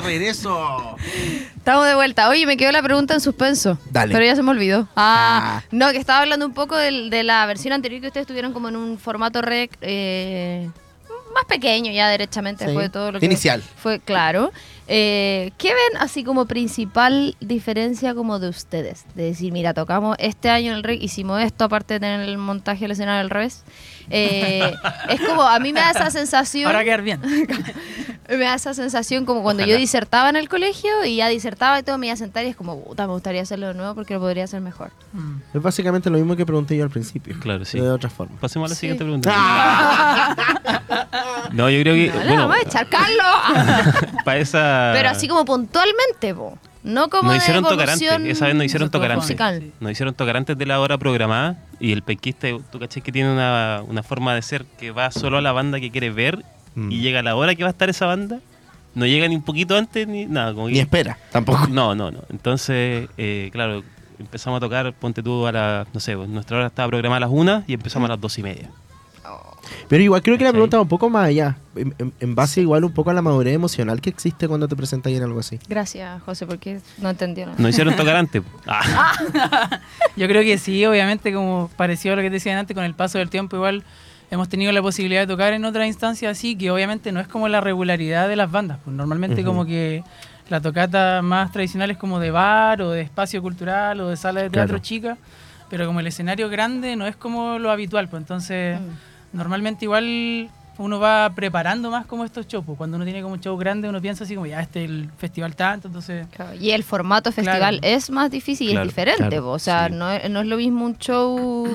de regreso. Estamos de vuelta. Oye, me quedó la pregunta en suspenso. Dale. Pero ya se me olvidó. Ah, Ah. no, que estaba hablando un poco del- de, la versión anterior que ustedes tuvieron como en un formato rec eh, más pequeño ya derechamente Sí. fue todo lo que Inicial. fue claro. Eh, ¿Qué ven así como principal diferencia como de ustedes? De decir, mira, tocamos este año en el rec, hicimos esto aparte de tener el montaje del escenario al revés. Eh, es como, a mí me da esa sensación. Ahora quedar bien. Me da esa sensación como cuando yo Ojalá. disertaba en el colegio y ya disertaba y todo me iba a sentar y es como, puta, me gustaría hacerlo de nuevo porque lo podría hacer mejor. Mm. Es básicamente lo mismo que pregunté yo al principio. Claro, sí. De otra forma. Pasemos a la Sí. siguiente pregunta. No, yo creo que. No, bueno, vamos a echar Carlos. para esa. Pero así como puntualmente, po. No como Nos de hicieron tocar evolución antes. Esa vez nos hicieron Eso estuvo tocar antes. musical. Sí. Nos hicieron tocar antes de la hora programada. Y el penquista, tú caché que tiene una, una forma de ser que va solo a la banda que quiere ver. Mm. Y llega a la hora que va a estar esa banda. No llega ni un poquito antes ni nada. Como que- Ni espera, tampoco. No, no, no. Entonces, eh, claro, empezamos a tocar, ponte tú a la, no sé, pues, nuestra hora estaba programada a las una y empezamos a las dos y media. Pero igual creo que la pregunta va un poco más allá. En, en- en base igual un poco a la madurez emocional que existe cuando te presentas en algo así. Gracias, José, porque no entendió nada. Nos hicieron tocar antes. Ah, Yo creo que sí, obviamente, como pareció a lo que te decían antes, con el paso del tiempo igual hemos tenido la posibilidad de tocar en otras instancias así, que obviamente no es como la regularidad de las bandas. Pues normalmente como que la tocata más tradicional es como de bar o de espacio cultural o de sala de teatro Claro. chica, pero como el escenario grande no es como lo habitual, pues entonces normalmente igual uno va preparando más como estos shows. pues. Cuando uno tiene como un show grande uno piensa así como ya este es el festival tanto, entonces... Claro, Y el formato festival Claro. es más difícil y Claro, es diferente. claro, po. o sea, sí. no, es, no es lo mismo un show,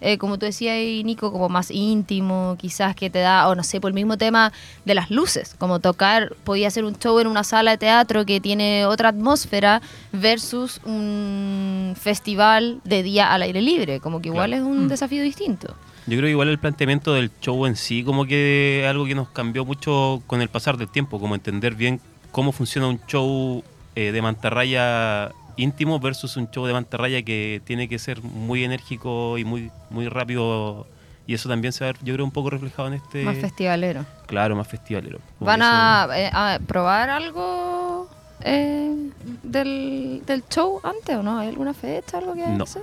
eh, como tú decías ahí, Nico, como más íntimo, quizás que te da, o no sé, por el mismo tema de las luces. Como tocar, podía ser un show en una sala de teatro que tiene otra atmósfera versus un festival de día al aire libre. Como que igual Claro. es un Mm. desafío distinto. Yo creo que igual el planteamiento del show en sí, como que algo que nos cambió mucho con el pasar del tiempo, como entender bien cómo funciona un show eh, de mantarraya íntimo versus un show de mantarraya que tiene que ser muy enérgico y muy, muy rápido. Y eso también se va a ver, yo creo, un poco reflejado en este. Más festivalero. Claro, más festivalero. Como ¿Van eso- eh, a probar algo eh, del, del show antes o no? ¿Hay alguna fecha, algo que No. hacer?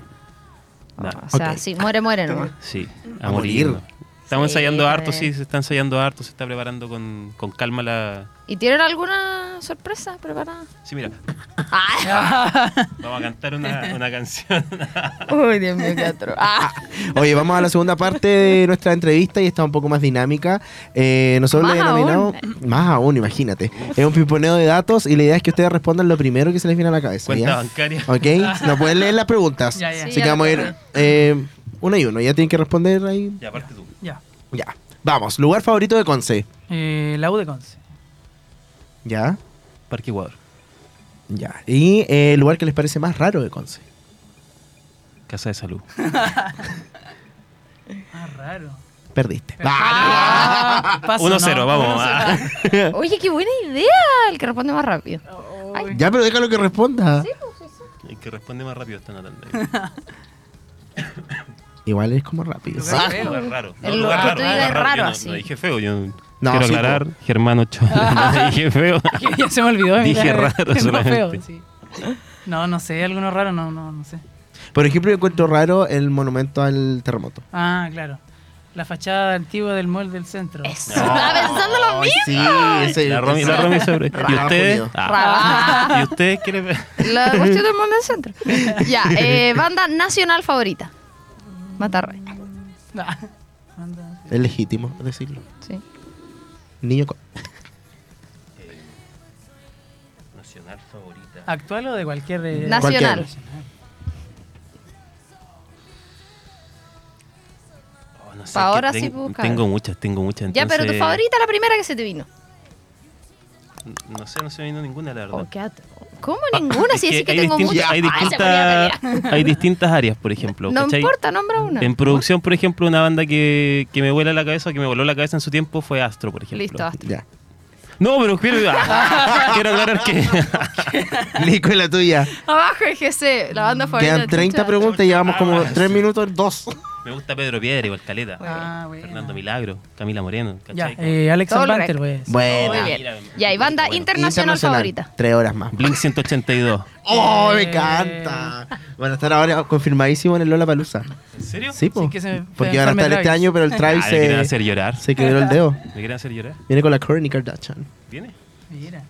No. O sea, Ok. sí, muere, muere nomás. Sí, A a, morir. morir. Estamos Sí, ensayando harto, sí, se está ensayando harto, se está preparando con, con calma la... ¿Y tienen alguna sorpresa preparada? Sí, mira, ¡Ah! vamos a cantar una, una canción. Uy, Dios mío, qué. ¡Ah! Oye, vamos a la segunda parte de nuestra entrevista y está un poco más dinámica. Eh, nosotros le Más denominamos. Más aún, imagínate. Es un pimponeo de datos y la idea es que ustedes respondan lo primero que se les viene a la cabeza. Cuenta ¿ya? bancaria. ¿Ok? No pueden leer las preguntas. Ya, ya. Así Sí, que ya vamos a ir eh, uno y uno. Ya tienen que responder ahí. Ya, aparte tú. Ya. Ya. Vamos. Lugar favorito de Conce. Eh, la U de Conce. Ya. Parque Ecuador. Ya. Y eh, el lugar que les parece más raro de Conce. Casa de Salud. Ah, raro. Perdiste. Ah, paso, 1-0, no, vamos. 1-0. ah. Oye, qué buena idea el que responde más rápido. Uy. Ya, pero déjalo que responda. El que responde más rápido está ahí. Igual es como rápido. Lugar Ah, lugar raro. El No, lugar lugar que tú raro, digas lugar raro, Yo no- así. No dije feo, yo No, quiero sí, aclarar, Germán Ochoa. no dije feo. ya se me olvidó. Dije raro No, solamente. feo, sí. No, no sé, alguno raro, no, no, no sé. Por ejemplo, yo encuentro raro el monumento al terremoto. Ah, claro. La fachada antigua del mall del centro. Eso. Estaba pensando lo mismo. Sí, ese- La Romy, la Romy sobre. ¿Y Raro, ustedes? Ah. ¿Y ustedes qué le La cuestión del mundo del centro. Ya, eh, banda nacional favorita. Matarray. Ah, anda. Es legítimo decirlo. Sí. Niño. co- Nacional favorita. ¿Actual o de cualquier... eh, Nacional. Oh, no sé, ahora ten- sí buscar. Tengo muchas, tengo muchas. Ya, pero tu entonces- favorita, la primera que se te vino. No sé, no se me vino ninguna, la verdad. Oh. ¿Cómo ninguna? Es Si decís que, hay tengo muchas. Hay distintas, pelea. hay distintas áreas, por ejemplo. No ¿cachai? importa, nombra una. En producción, por ejemplo, una banda que, que me vuela la cabeza, que me voló la cabeza en su tiempo fue Astro, por ejemplo. Listo, basta. Ya. No, pero quiero, ah, quiero aclarar que Nico, y la tuya. Abajo el GC, la banda favorita. Quedan 30 chucha. preguntas y llevamos como 3 minutos, 2. Me gusta Pedro Piedra, igual Caleta. Ah, bueno. Fernando Milagro, Camila Moreno, Ya, ¿cachai? eh, Alex Banter, pues. Buena. Muy bien. Ya, y banda Bueno. internacional, favorita. Tres horas más. Blink 182. ¡Oh, me Eh. encanta! Van a estar ahora confirmadísimo en el Lola Palusa. ¿En serio? Sí, po. Sí, que se me- Porque van a estar este año, pero el Travis Ah, me quieren se, hacer llorar. se quebró el dedo. ¿Me quieren hacer llorar? Viene con la Kourtney Kardashian. ¿Viene? Mira.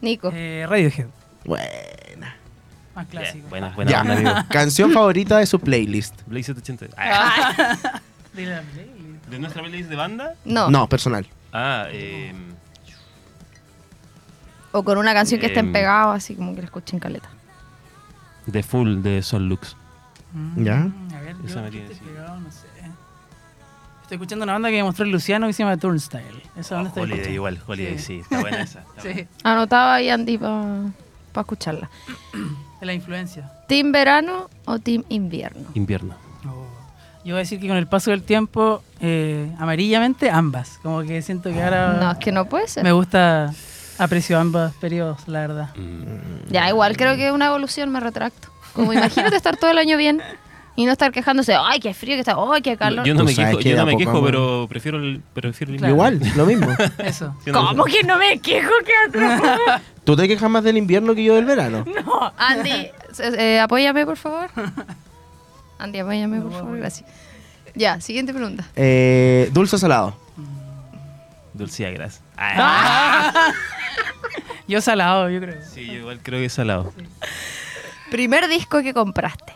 Nico. Eh, Radiohead, Buena. Más clásico. Yeah, buena, buena Ya. onda, amigo. Canción favorita de su playlist. Blink 182. Ah, De la playlist. ¿De nuestra playlist de banda? No. No, personal. Ah, eh, O con una canción que estén Em. pegados, así como que la escuchen caleta. The Full de Sol Lux. Mm, Ya. A ver, Esa yo me pegado, no sé. Estoy escuchando una banda que me mostró el Luciano que se llama Turnstyle. Esa banda está Oh, Holiday escuchando. igual, Holiday, Sí. sí. Está buena esa. está buena. Sí, Anotaba ahí Andy para escucharla. De la influencia. ¿Team verano o team invierno? Invierno. Oh. Yo voy a decir que con el paso del tiempo, eh, amarillamente, ambas. Como que siento que ahora No, es que no puede ser. me gusta, aprecio ambos periodos, la verdad. Mm, Ya, igual creo que es una evolución, me retracto. Como imagínate estar todo el año bien y no estar quejándose, ay, qué frío que está, ay, qué calor. Yo no Tú me sabes quejo, que yo de no a me poco quejo vamos- pero prefiero el, prefiero el Claro. Igual, lo mismo. Eso. Siendo- ¿Cómo que no me quejo? ¿Qué atroz? ¿Tú te quejas más del invierno que yo del verano? No, Andy, eh, apóyame, por favor. Andy, apóyame, por No, favor, gracias. Ya, siguiente pregunta. Eh, dulce o salado. Dulcía Gras. Ah, Yo salado, yo creo. Sí, yo igual creo que es salado. Primer disco que compraste.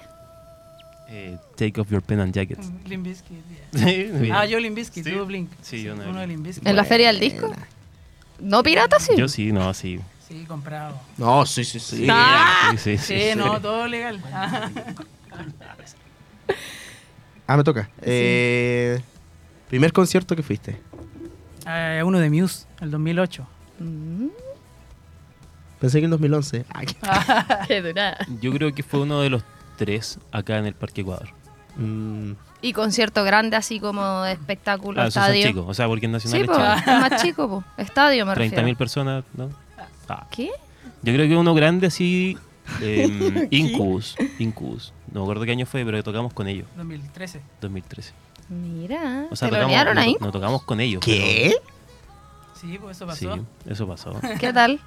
Eh, take off your pen and jacket. Limp Bizkit, yeah. Sí. Ah, yo Limp Bizkit, Sí. tuvo Blink. Sí, yo no. Uno de Limp Bizkit. ¿En la feria del disco? ¿No pirata, sí? Yo sí, no, sí. Sí, comprado. No, sí, sí, sí. Sí, Ah. sí, sí, Sí, sí. no, todo legal. Ah, me toca. Eh, primer concierto que fuiste. Eh, uno de Muse, el 2008. Mm, Pensé que en 2011. Ah, qué- qué dura. Yo creo que fue uno de los tres acá en el Parque Ecuador. Mm, Y concierto grande, así como de espectáculo, Ah, son estadio. chicos. O sea, porque en Nacional Sí, es po, chico. es más chico, po. Estadio me 30.000 refiero. personas, ¿no? Ah. ¿Qué? Yo creo que uno grande así, eh, Incubus. Incubus. No me acuerdo qué año fue, pero tocamos con ellos, 2013. 2013. Mira, O sea, ¿te lo tocamos, no, ahí? no tocamos con ellos. ¿Qué? Sí, pues eso pero- Sí, pasó. eso pasó. ¿Qué tal?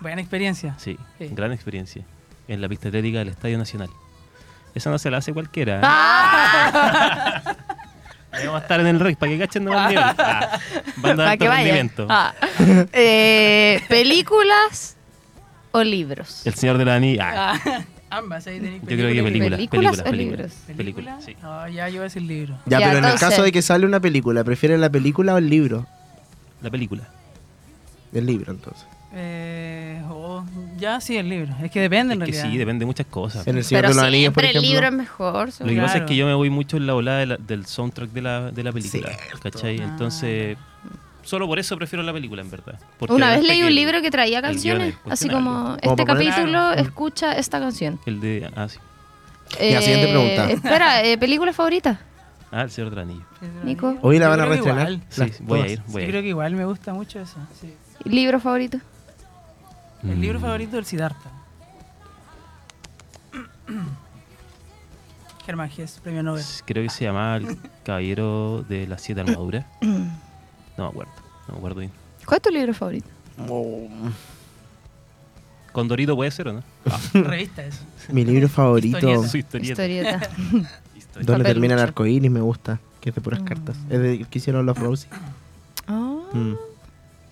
Buena experiencia. Sí, Sí. gran experiencia. En la pista atlética del Estadio Nacional. Esa no se la hace cualquiera. ¿eh? ¡Ah! Vamos a estar en el rey para que cachen nomás el nivel. Ah, banda de que rendimiento. Ah. Eh, ¿Películas o libros? El Señor de la Anilla. Ah, Ah, ambas, ahí tenéis yo creo que películas. ¿Películas Películas, o películas. libros? Películas, sí. No, ya yo voy a decir libro. Ya, Ya, pero en el caso de que sale una película, ¿prefieren la película o el libro? La película. El libro, entonces. Eh, ya sí, el libro. Es que depende en Es que realidad. sí, depende de muchas cosas. En el Señor Pero de los Anillos, por siempre el ejemplo. libro es mejor. Lo que pasa es que yo me voy mucho en la volada de la- del soundtrack de la, de la película. Cierto. ¿Cachai? Ah. Entonces, solo por eso prefiero la película, en verdad. Porque Una vez además leí que un el- libro que traía canciones, es así cuestionable. como Como este para poner- capítulo Claro. escucha esta canción. El de. Ah, sí. Ya, siguiente pregunta. Espera, eh, ¿película favorita? Ah, el Señor del Anillo. Nico. Hoy la Yo van a creo que reestrenar. igual. Sí, Las- voy a todas. ir. Voy Yo a ir. creo que igual me gusta mucho eso. sí. ¿Libro favorito? El libro Mm. favorito del Siddhartha. Germán Gess, premio Nobel. Creo que se llamaba El Caballero de las Siete Armaduras. No me acuerdo. No me acuerdo bien. ¿Cuál es tu libro favorito? Oh, Condorito puede ser o no? Revista eso. mi libro favorito. Historieta. Su historieta. Historieta. Historieta. Donde termina el arco iris me gusta. Que es de puras Mm. cartas. Es de que hicieron los Rosie. Ah, Mm.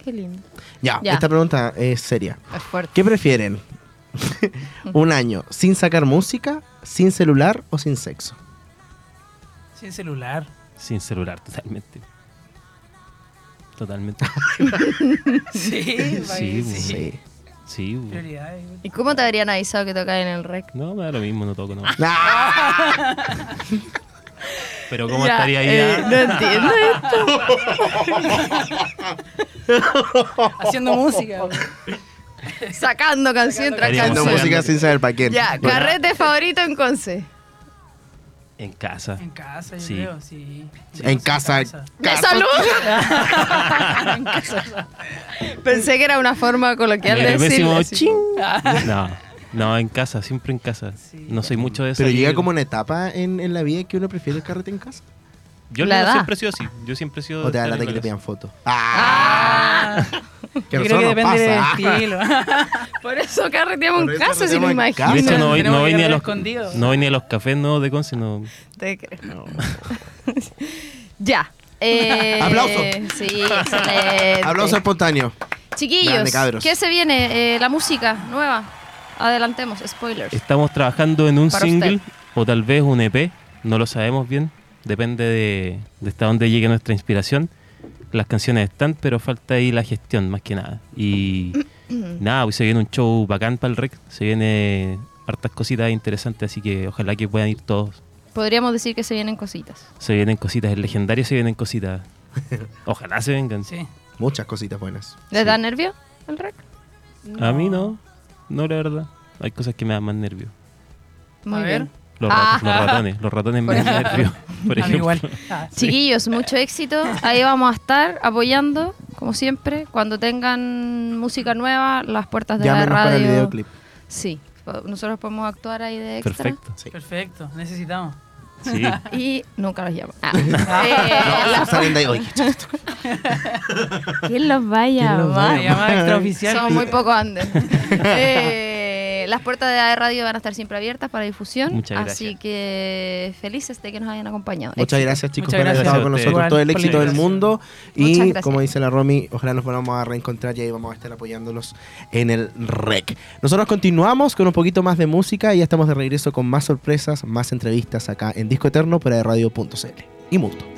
Qué lindo. Ya, Ya. esta pregunta es seria. Es fuerte. ¿Qué prefieren? ¿Un año sin sacar música, sin celular o sin sexo? Sin celular. Sin celular, totalmente. Totalmente. Sí, Sí, sí. Sí. Prioridades. ¿Y cómo te habrían avisado que tocaba en el rec? No, me da lo mismo, no toco, no. ¡Ah! Pero ¿cómo Ya, estaría ahí? eh, no entiendo esto. Haciendo música. Sacando canción tras canción. haciendo- música sin saber para quién. Ya, Bueno, carrete favorito en Conce. En casa. En casa, yo Sí. creo, sí. En casa. ¡De Casa. salud! Pensé que era una forma coloquial En de el decirlo. décimo, así. ching. No. No, en casa, siempre en casa. Sí. No soy mucho de eso. Pero llega como una etapa en, en la vida que uno prefiere el carrete en casa. Yo La no, edad. siempre he sido así. Yo siempre he sido. O te da de la estar que te pidan fotos. Ah, Que yo a creo que depende del estilo. Por eso carreteamos Por eso casa, si en imagino. casa. De hecho, no voy, Tenemos no voy que ni a los, escondidos. no voy ni a los cafés nuevos de Conce, no. Te creo. Ya. Eh, Aplauso. Sí, excelente. Aplauso espontáneo. Chiquillos, Grande, cabros. ¿qué se viene? Eh, la música nueva. Adelantemos, spoilers. Estamos trabajando en un Para single usted. o tal vez un EP, no lo sabemos bien. Depende de, de hasta dónde llegue nuestra inspiración. Las canciones están, pero falta ahí la gestión más que nada. Y nada, hoy se viene un show bacán para el rec. Se viene hartas cositas interesantes, así que ojalá que puedan ir todos. Podríamos decir que se vienen cositas. Se vienen cositas, el legendario se vienen cositas. Ojalá se vengan. Sí. Muchas cositas buenas. ¿Les Sí. da nervio el rec? A mí no, no la verdad. Hay cosas que me dan más nervio. Muy A bien. Los, Ah. rat- los ratones, los ratones me Por dan ejemplo. nervio. Por A mí ejemplo. igual. Ah, sí. Chiquillos, mucho éxito. Ahí vamos a estar apoyando, como siempre. Cuando tengan música nueva, las puertas de la Llámenos para el radio. videoclip. Sí, nosotros podemos actuar ahí de extra. Perfecto. Sí. Perfecto, necesitamos. Sí. Y nunca los llamo. Ah. Ah. Eh, No, la- salen de ahí. Oye, ¿Quién los va a ¿Quién los va a llamar? Somos muy poco andes. Eh, las puertas de AE Radio van a estar siempre abiertas para difusión. Muchas gracias. Así que felices de que nos hayan acompañado. Muchas Éxito. gracias chicos Muchas por haber gracias estado con nosotros. Todo el éxito del mundo. Y como dice la Romy, ojalá nos volvamos a reencontrar y ahí vamos a estar apoyándolos en el REC. Nosotros continuamos con un poquito más de música y ya estamos de regreso con más sorpresas, más entrevistas acá en Disco Eterno por radio.cl y Mundo.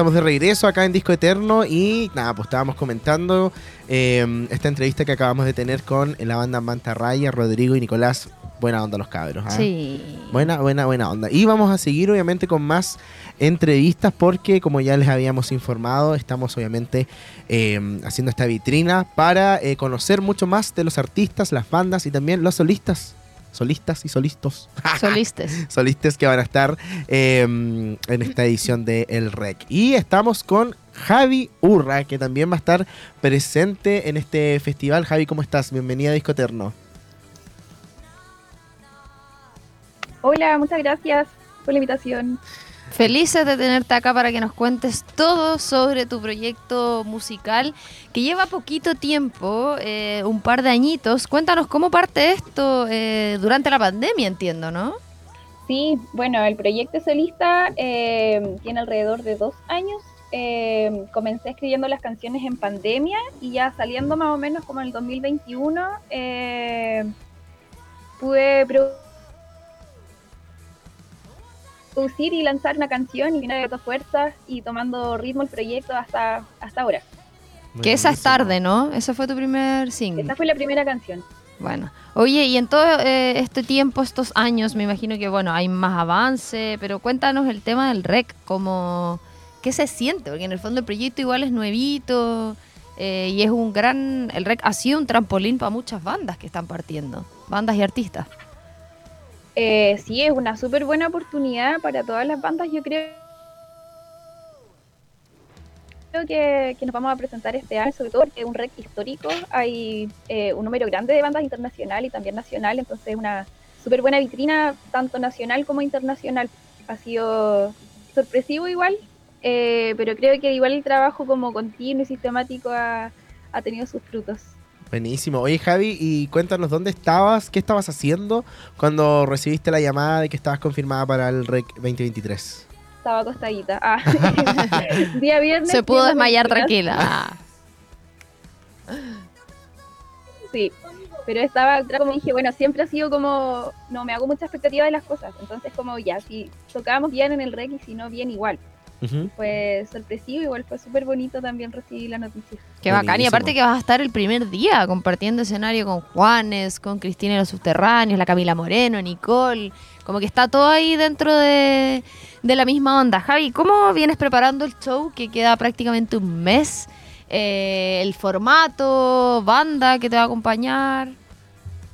Estamos de regreso acá en Disco Eterno y nada, pues estábamos comentando eh, esta entrevista que acabamos de tener con la banda Manta Raya, Rodrigo y Nicolás. Buena onda los cabros. ¿ah? Sí. Buena, buena, buena onda. Y vamos a seguir obviamente con más entrevistas porque como ya les habíamos informado, estamos obviamente eh, haciendo esta vitrina para eh, conocer mucho más de los artistas, las bandas y también los solistas. Solistas y solistos. Solistes. solistas que van a estar eh, en esta edición de El Rec. Y estamos con Javi Urra, que también va a estar presente en este festival. Javi, ¿cómo estás? Bienvenida a Disco Eterno. Hola, muchas gracias por la invitación. Felices de tenerte acá para que nos cuentes todo sobre tu proyecto musical que lleva poquito tiempo, eh, un par de añitos. Cuéntanos cómo parte esto eh, durante la pandemia, entiendo, ¿no? Sí, bueno, el proyecto solista eh, tiene alrededor de dos años. Eh, comencé escribiendo las canciones en pandemia y ya saliendo más o menos como en el 2021 eh, pude producir y lanzar una canción y vine de todas fuerzas y tomando ritmo el proyecto hasta, hasta ahora. Que esa es tarde, ¿no? Ese fue tu primer single. Esta fue la primera canción. Bueno, oye, y en todo eh, este tiempo, estos años, me imagino que, bueno, hay más avance, pero cuéntanos el tema del rec, como, ¿qué se siente? Porque en el fondo el proyecto igual es nuevito eh, y es un gran, el rec ha sido un trampolín para muchas bandas que están partiendo, bandas y artistas. Eh, sí, es una súper buena oportunidad para todas las bandas, yo creo. Creo que, nos vamos a presentar este año, sobre todo porque es un rec histórico. Hay eh, un número grande de bandas internacional y también nacional, entonces es una súper buena vitrina, tanto nacional como internacional. Ha sido sorpresivo igual, eh, pero creo que igual el trabajo como continuo y sistemático ha tenido sus frutos. Buenísimo. Oye, Javi, y cuéntanos dónde estabas, qué estabas haciendo cuando recibiste la llamada de que estabas confirmada para el REC 2023. Estaba acostadita. Ah. Día viernes. Se pudo desmayar tranquila. Ah. Sí, pero estaba, como dije, bueno, siempre ha sido como, no me hago mucha expectativa de las cosas, entonces como ya, si tocábamos bien en el rec y si no bien igual, Fue sorpresivo, igual fue súper bonito también recibir la noticia. Qué bacán. Y aparte que vas a estar el primer día compartiendo escenario con Juanes, con Cristina y los Subterráneos, la Camila Moreno, Nicole. Como que está todo ahí dentro de, de la misma onda. Javi, ¿cómo vienes preparando el show que queda prácticamente un mes? Eh, el formato, banda que te va a acompañar.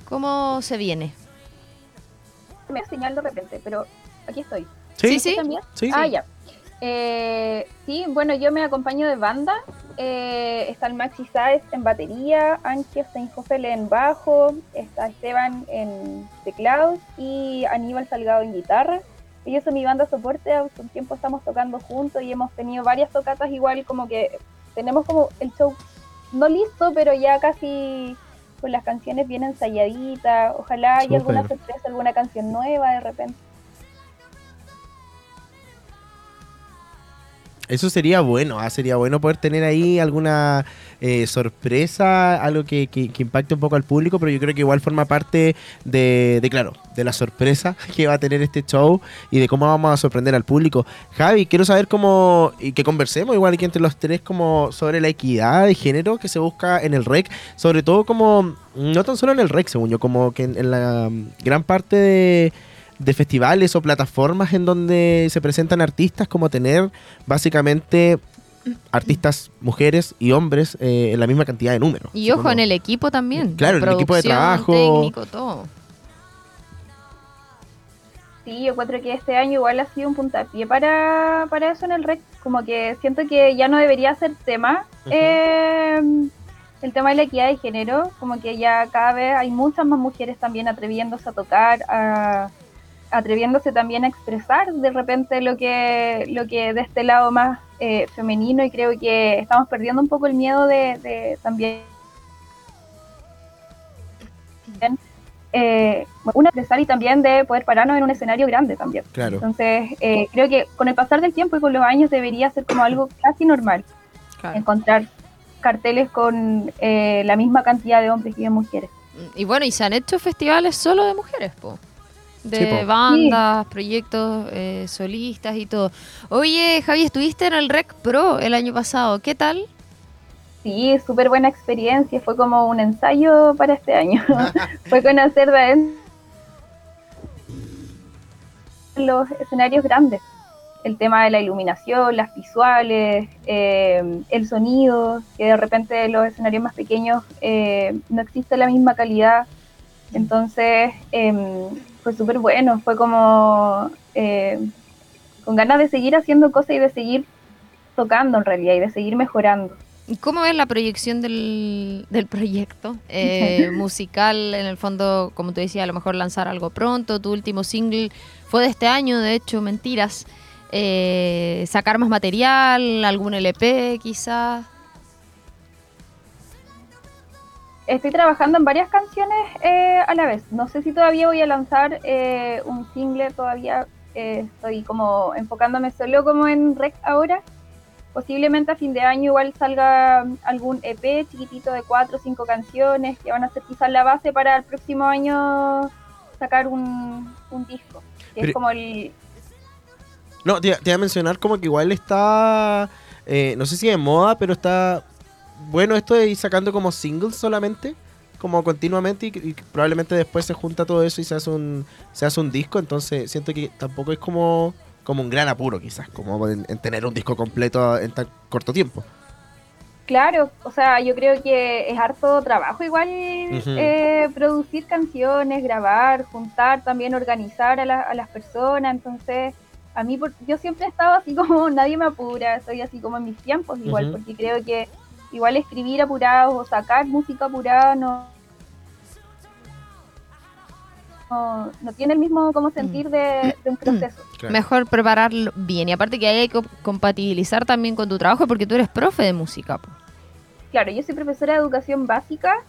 ¿Cómo se viene? Me señal de repente, pero aquí estoy. Sí, sí. ¿También? Sí, Ah, sí. ya. Eh, sí, bueno, yo me acompaño de banda. Eh, está el Maxi Sáez en batería, Ángel Steinhoffel en bajo, está Esteban en teclados y Aníbal Salgado en guitarra. Ellos son mi banda soporte, hace un tiempo estamos tocando juntos y hemos tenido varias tocatas igual, como que tenemos como el show no listo, pero ya casi con las canciones bien ensayaditas. Ojalá haya alguna sorpresa, alguna canción nueva de repente. Eso sería bueno, ah, sería bueno poder tener ahí alguna eh, sorpresa, algo que, que- que impacte un poco al público, pero yo creo que igual forma parte de, de, claro, de la sorpresa que va a tener este show y de cómo vamos a sorprender al público. Javi, quiero saber cómo, y que conversemos igual aquí entre los tres, como sobre la equidad de género que se busca en el REC, sobre todo como, no tan solo en el REC, según yo, como que en, en la gran parte de de festivales o plataformas en donde se presentan artistas, como tener básicamente artistas mujeres y hombres eh, en la misma cantidad de números. Y ojo, como- en el equipo también. Claro, en el equipo de trabajo. técnico, todo. Sí, yo encuentro que este año igual ha sido un puntapié para, para eso en el REC. Como que siento que ya no debería ser tema eh, el tema de la equidad de género. Como que ya cada vez hay muchas más mujeres también atreviéndose a tocar, a- atreviéndose también a expresar de repente lo que, lo que de este lado más eh, femenino y creo que estamos perdiendo un poco el miedo de, de también eh, una expresar y también de poder pararnos en un escenario grande también. Claro. Entonces, eh, creo que con el pasar del tiempo y con los años debería ser como algo casi normal Claro. encontrar carteles con eh, la misma cantidad de hombres y de mujeres. Y bueno, y se han hecho festivales solo de mujeres, po. De Sí, bandas, proyectos eh, solistas y todo. Oye, Javi, estuviste en el Rec Pro el año pasado. ¿Qué tal? Sí, súper buena experiencia. Fue como un ensayo para este año. Fue conocer de los escenarios grandes. El tema de la iluminación, las visuales, eh, el sonido, que de repente en los escenarios más pequeños eh, no existe la misma calidad. Entonces em, fue súper bueno, fue como eh, con ganas de seguir haciendo cosas y de seguir tocando en realidad y de seguir mejorando. ¿Y ¿Cómo ves la proyección del, del proyecto eh, musical? En el fondo, como te decía, a lo mejor lanzar algo pronto. Tu último single fue de este año, de hecho, mentiras. Eh, sacar más material, algún LP quizás. Estoy trabajando en varias canciones eh, a la vez. No sé si todavía voy a lanzar eh, un single, todavía eh, estoy como enfocándome solo como en rec ahora. Posiblemente a fin de año igual salga algún EP chiquitito de cuatro o cinco canciones que van a ser quizás la base para el próximo año sacar un, un disco. Que Pero- es como el... No, te, te iba a mencionar como que igual está, eh, no sé si de moda, pero está bueno esto de ir sacando como singles solamente, como continuamente y, y probablemente después se junta todo eso y se hace un, se hace un disco, entonces siento que tampoco es como, como un gran apuro quizás, como en, en tener un disco completo en tan corto tiempo. Claro, o sea, yo creo que es harto trabajo igual Ujú. eh, producir canciones, grabar, juntar, también organizar a, la- a las personas. Entonces, a mí, por- yo siempre he estado así como nadie me apura, estoy así como en mis tiempos igual, porque creo que igual escribir apurado o sacar música apurada no, no, no tiene el mismo como sentir de, de un proceso. Claro. Mejor prepararlo bien. Y aparte que ahí hay que compatibilizar también con tu trabajo porque tú eres profe de música. po. Claro, yo soy profesora de educación básica,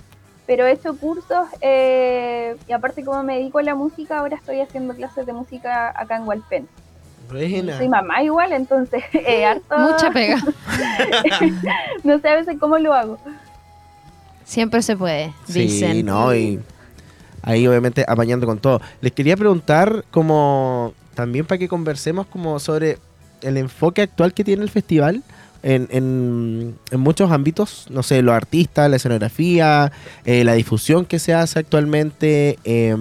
pero he hecho cursos eh, y aparte como me dedico a la música, ahora estoy haciendo clases de música acá en Hualpén. Buena. Soy mamá igual, entonces eh, harto, Mucha pega. no sé a veces cómo lo hago. Siempre se puede, dicen. Sí, no, y ahí obviamente apañando con todo. Les quería preguntar como también para que conversemos como sobre el enfoque actual que tiene el festival en, en, en muchos ámbitos, no sé, los artistas, la escenografía, eh, la difusión que se hace actualmente eh,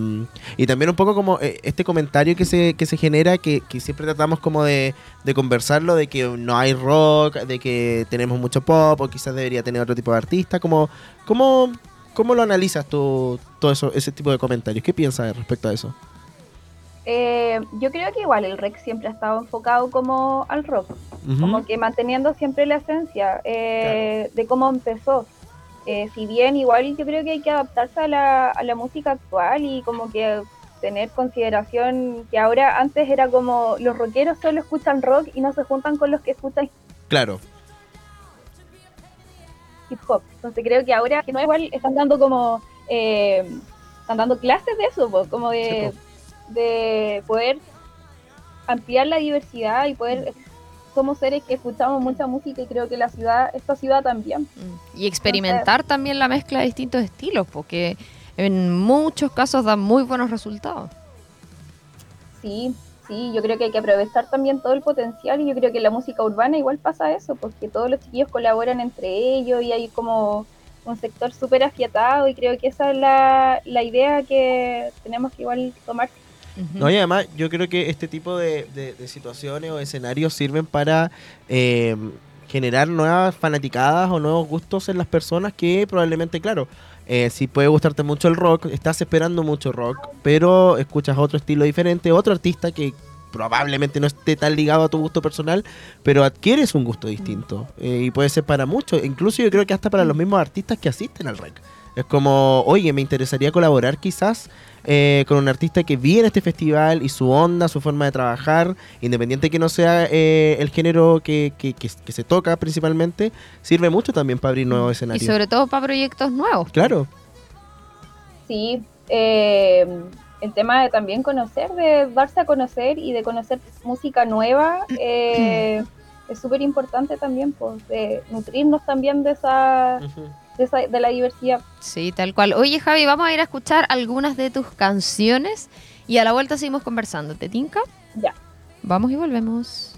y también un poco como eh, este comentario que se, que se genera que, que siempre tratamos como de, de conversarlo, de que no hay rock, de que tenemos mucho pop o quizás debería tener otro tipo de artista, como... ¿Cómo, cómo lo analizas tú, todo eso, ese tipo de comentarios? ¿Qué piensas respecto a eso? Eh, yo creo que igual el rec siempre ha estado enfocado como al rock, como que manteniendo siempre la esencia eh, de cómo empezó. Eh, si bien igual yo creo que hay que adaptarse a la, a la música actual y como que tener consideración que ahora antes era como los rockeros solo escuchan rock y no se juntan con los que escuchan Claro, hip hop. Entonces creo que ahora que no igual están dando como eh, están dando clases de eso, po, como de, de poder ampliar la diversidad y poder somos seres que escuchamos mucha música y creo que la ciudad, esta ciudad también. Mm. Y experimentar también la mezcla de distintos estilos, porque en muchos casos dan muy buenos resultados. Sí, sí, yo creo que hay que aprovechar también todo el potencial y yo creo que la música urbana igual pasa eso, porque todos los chiquillos colaboran entre ellos y hay como un sector súper afiatado y creo que esa es la, la idea que tenemos que igual tomar. No, y además yo creo que este tipo de, de- de situaciones o escenarios sirven para eh, generar nuevas fanaticadas o nuevos gustos en las personas que probablemente, claro, eh, si puede gustarte mucho el rock, estás esperando mucho rock, pero escuchas otro estilo diferente, otro artista que probablemente no esté tan ligado a tu gusto personal, pero adquieres un gusto distinto. eh, y puede ser para muchos, incluso yo creo que hasta para los mismos artistas que asisten al rec. Es como, oye, me interesaría colaborar quizás eh, con un artista que vi en este festival y su onda, su forma de trabajar, independiente que no sea eh, el género que, que- que- que se toca principalmente, sirve mucho también para abrir nuevos Y escenarios. sobre todo para proyectos nuevos. Claro, Sí, eh, el tema de también conocer, de darse a conocer y de conocer música nueva eh, es súper importante también, pues, de nutrirnos también de esa, de esa, de la diversidad. Sí, tal cual. Oye, Javi, vamos a ir a escuchar algunas de tus canciones Y a la vuelta seguimos conversando. ¿Te tinca? Ya. Vamos y volvemos.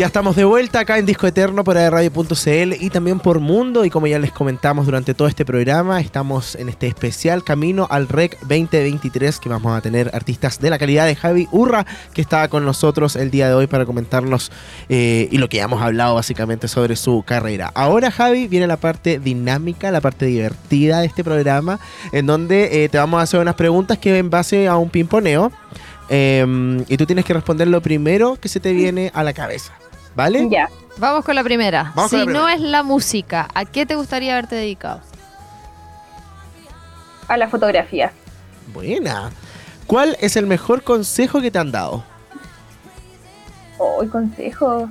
Ya estamos de vuelta acá en Disco Eterno por radio.cl y también por Mundo. Y como ya les comentamos durante todo este programa, estamos en este especial camino al REC 2023 que vamos a tener artistas de la calidad de Javi Urra, que está con nosotros el día de hoy para comentarnos eh, y lo que ya hemos hablado básicamente sobre su carrera. Ahora, Javi, viene la parte dinámica, la parte divertida de este programa, en donde eh, te vamos a hacer unas preguntas que en base a un pimponeo. eh, y tú tienes que responder lo primero que se te viene a la cabeza. ¿Vale? Ya. Vamos con la primera. Vamos si no es la música, ¿a qué te gustaría haberte dedicado? A la fotografía. Buena. ¿Cuál es el mejor consejo que te han dado? Oh, consejo.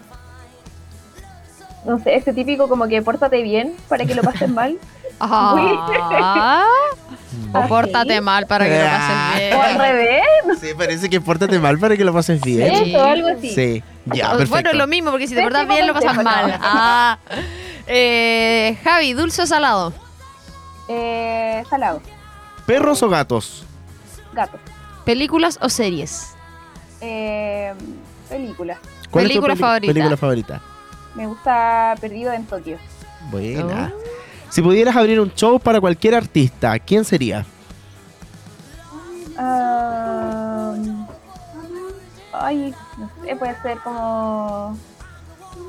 No sé, ese típico como que pórtate bien para que lo pases mal. Ah, o ¿Ah, pórtate mal para que lo Ah. pases O al bien. revés. Sí, parece que pórtate mal para que lo pases bien. Sí. Eso, algo así. Sí, ya, O- perfecto. bueno, lo mismo, porque si te portas bien lo pasas mal. Ah. Eh, Javi, ¿dulce o salado? Eh, salado. ¿Perros o gatos? Gato. ¿Películas o series? Eh, película. ¿Cuál Película es tu favorita. película favorita? Me gusta Perdido en Tokio. Buena. Oh. Si pudieras abrir un show para cualquier artista, ¿quién sería? Ah, ay, no sé, puede ser como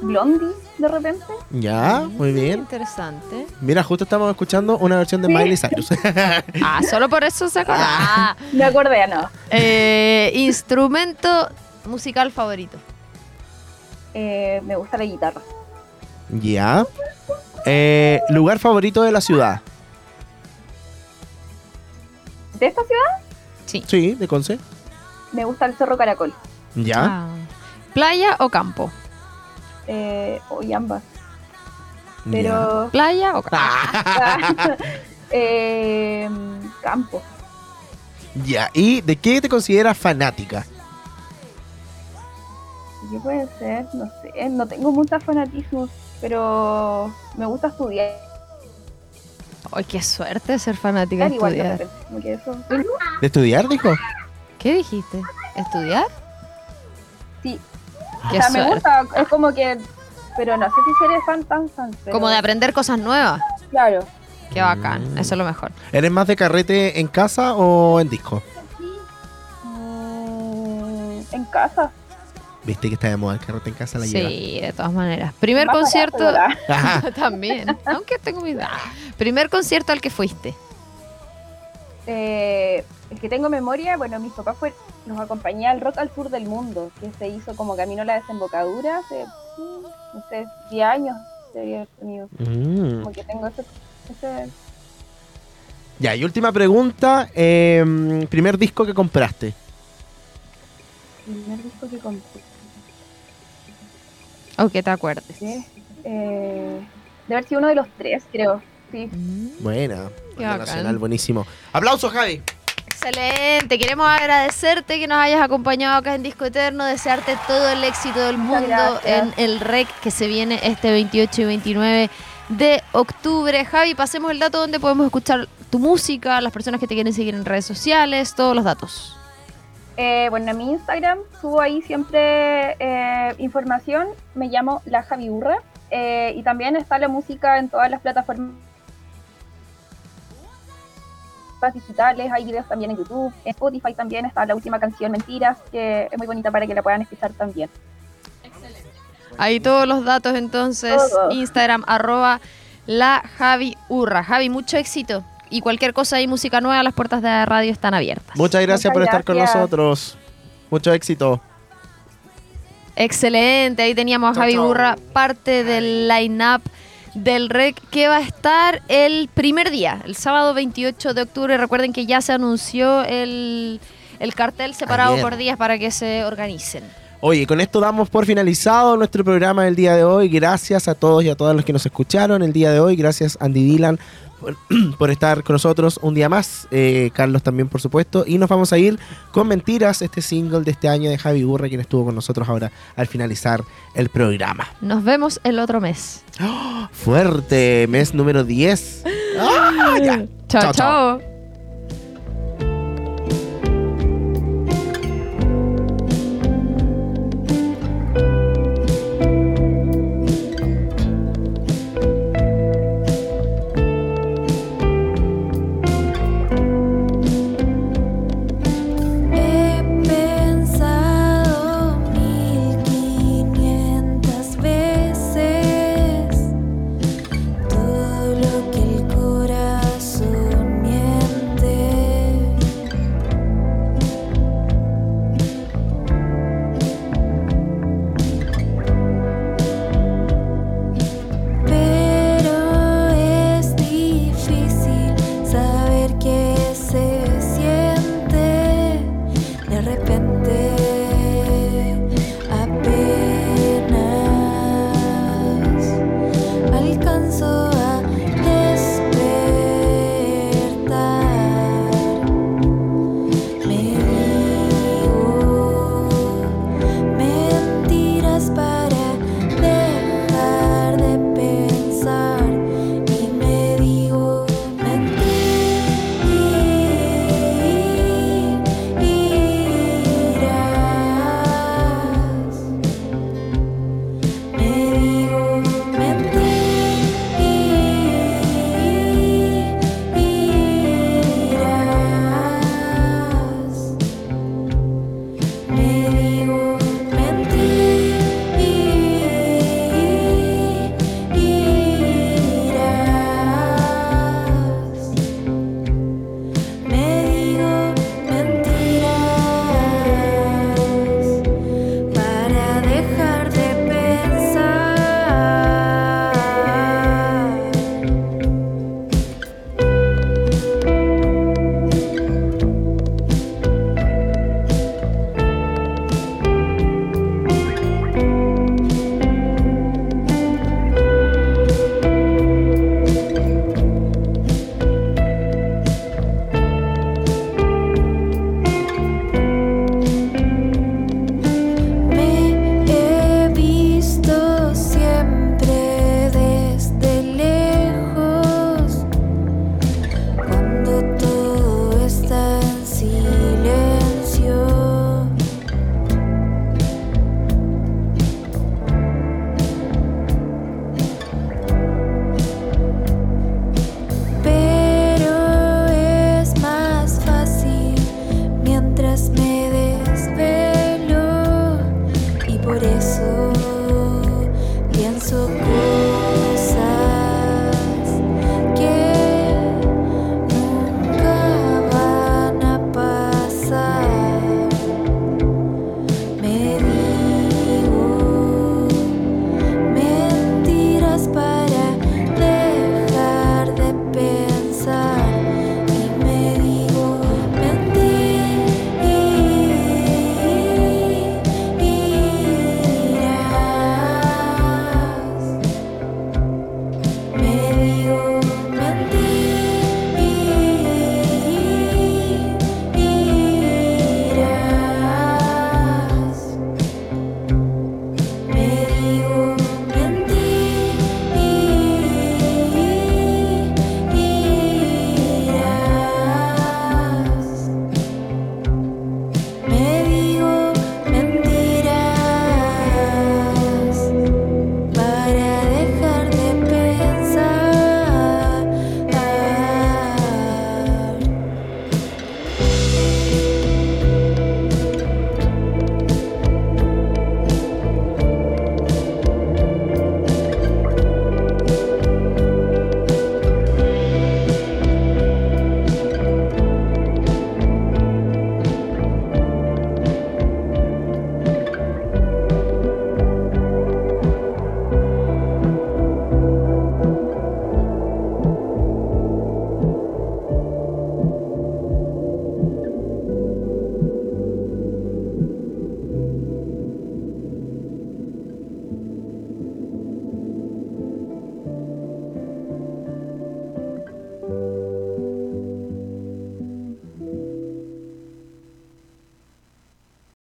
Blondie de repente. Ya, muy bien. Interesante. Mira, justo estamos escuchando una versión de Sí. Miley Cyrus. Ah, solo por eso se acuerda. Ah. Me acordé, no. Eh, instrumento musical favorito. Eh, me gusta la guitarra. ya. Eh, ¿Lugar favorito de la ciudad? De esta ciudad Sí. Sí, de Conce. me gusta el Cerro Caracol. Ya. Ah. ¿Playa o campo? Eh, y ambas. ya. Pero. ¿Playa o campo? Ah, eh, campo. ya. ¿Y de qué te consideras fanática? ¿Qué puede ser? No sé. No tengo muchos fanatismos, pero me gusta estudiar. Ay, qué suerte ser fanática de igual estudiar. repente, como que eso. ¿De estudiar, dijo? ¿Qué dijiste? ¿Estudiar? Sí. Qué o sea, me suerte. gusta. Es como que. Pero no sé si seré fan tan fan. pero- Como de aprender cosas nuevas. Claro. Qué bacán. Mm. Eso es lo mejor. ¿Eres más de carrete en casa o en disco? Mm, en casa. Viste que está de moda el carrete en casa la lleva. Sí, de todas maneras. Primer Más concierto. También. Aunque tengo mi. Ah. Primer concierto al que fuiste. Eh, el que tengo memoria, bueno, mis papás fue, nos acompañé al Rock al Sur del Mundo, que se hizo como camino a la desembocadura hace, mm, no sé, 10 años tenido. Mm. Como que tengo ese, ese Ya, y última pregunta. eh, primer disco que compraste. primer disco que compré. O que te acuerdes. ¿qué? Eh, debe haber sido uno de los tres, creo. Sí. Mm. Buena. Banda. Nacional, buenísimo. ¡Aplausos, Javi! Excelente, queremos agradecerte que nos hayas acompañado acá en Disco Eterno, desearte todo el éxito del mundo en el REC que se viene este 28 y 29 de octubre. Javi, pasemos el dato donde podemos escuchar tu música, las personas que te quieren seguir en redes sociales, todos los datos. Eh, bueno, en mi Instagram subo ahí siempre eh, información. Me llamo La Javi Urra. eh, y también está la música en todas las plataformas digitales. Hay videos también en YouTube. En Spotify también está la última canción Mentiras, que es muy bonita para que la puedan escuchar también. Ahí todos los datos entonces, Todo. Instagram arroba la Javi Urra. Javi, mucho éxito. Y cualquier cosa ahí, música nueva, las puertas de la radio están abiertas. Muchas gracias Muchas por estar con nosotros. Mucho éxito. Excelente, ahí teníamos a Javi chau. Burra, parte del line-up del REC que va a estar el primer día, el sábado 28 de octubre. Recuerden que ya se anunció el, el cartel separado Ayer. por días para que se organicen. Oye, con esto damos por finalizado nuestro programa del día de hoy. Gracias a todos y a todas los que nos escucharon el día de hoy. Gracias Andy Dylan por, por estar con nosotros un día más. Eh, Carlos también, por supuesto. Y nos vamos a ir con Mentiras, este single de este año de Javi Burra, quien estuvo con nosotros ahora al finalizar el programa. Nos vemos el otro mes. Fuerte, mes número 10. ¡Ah, ya! Chao, Chao, chao.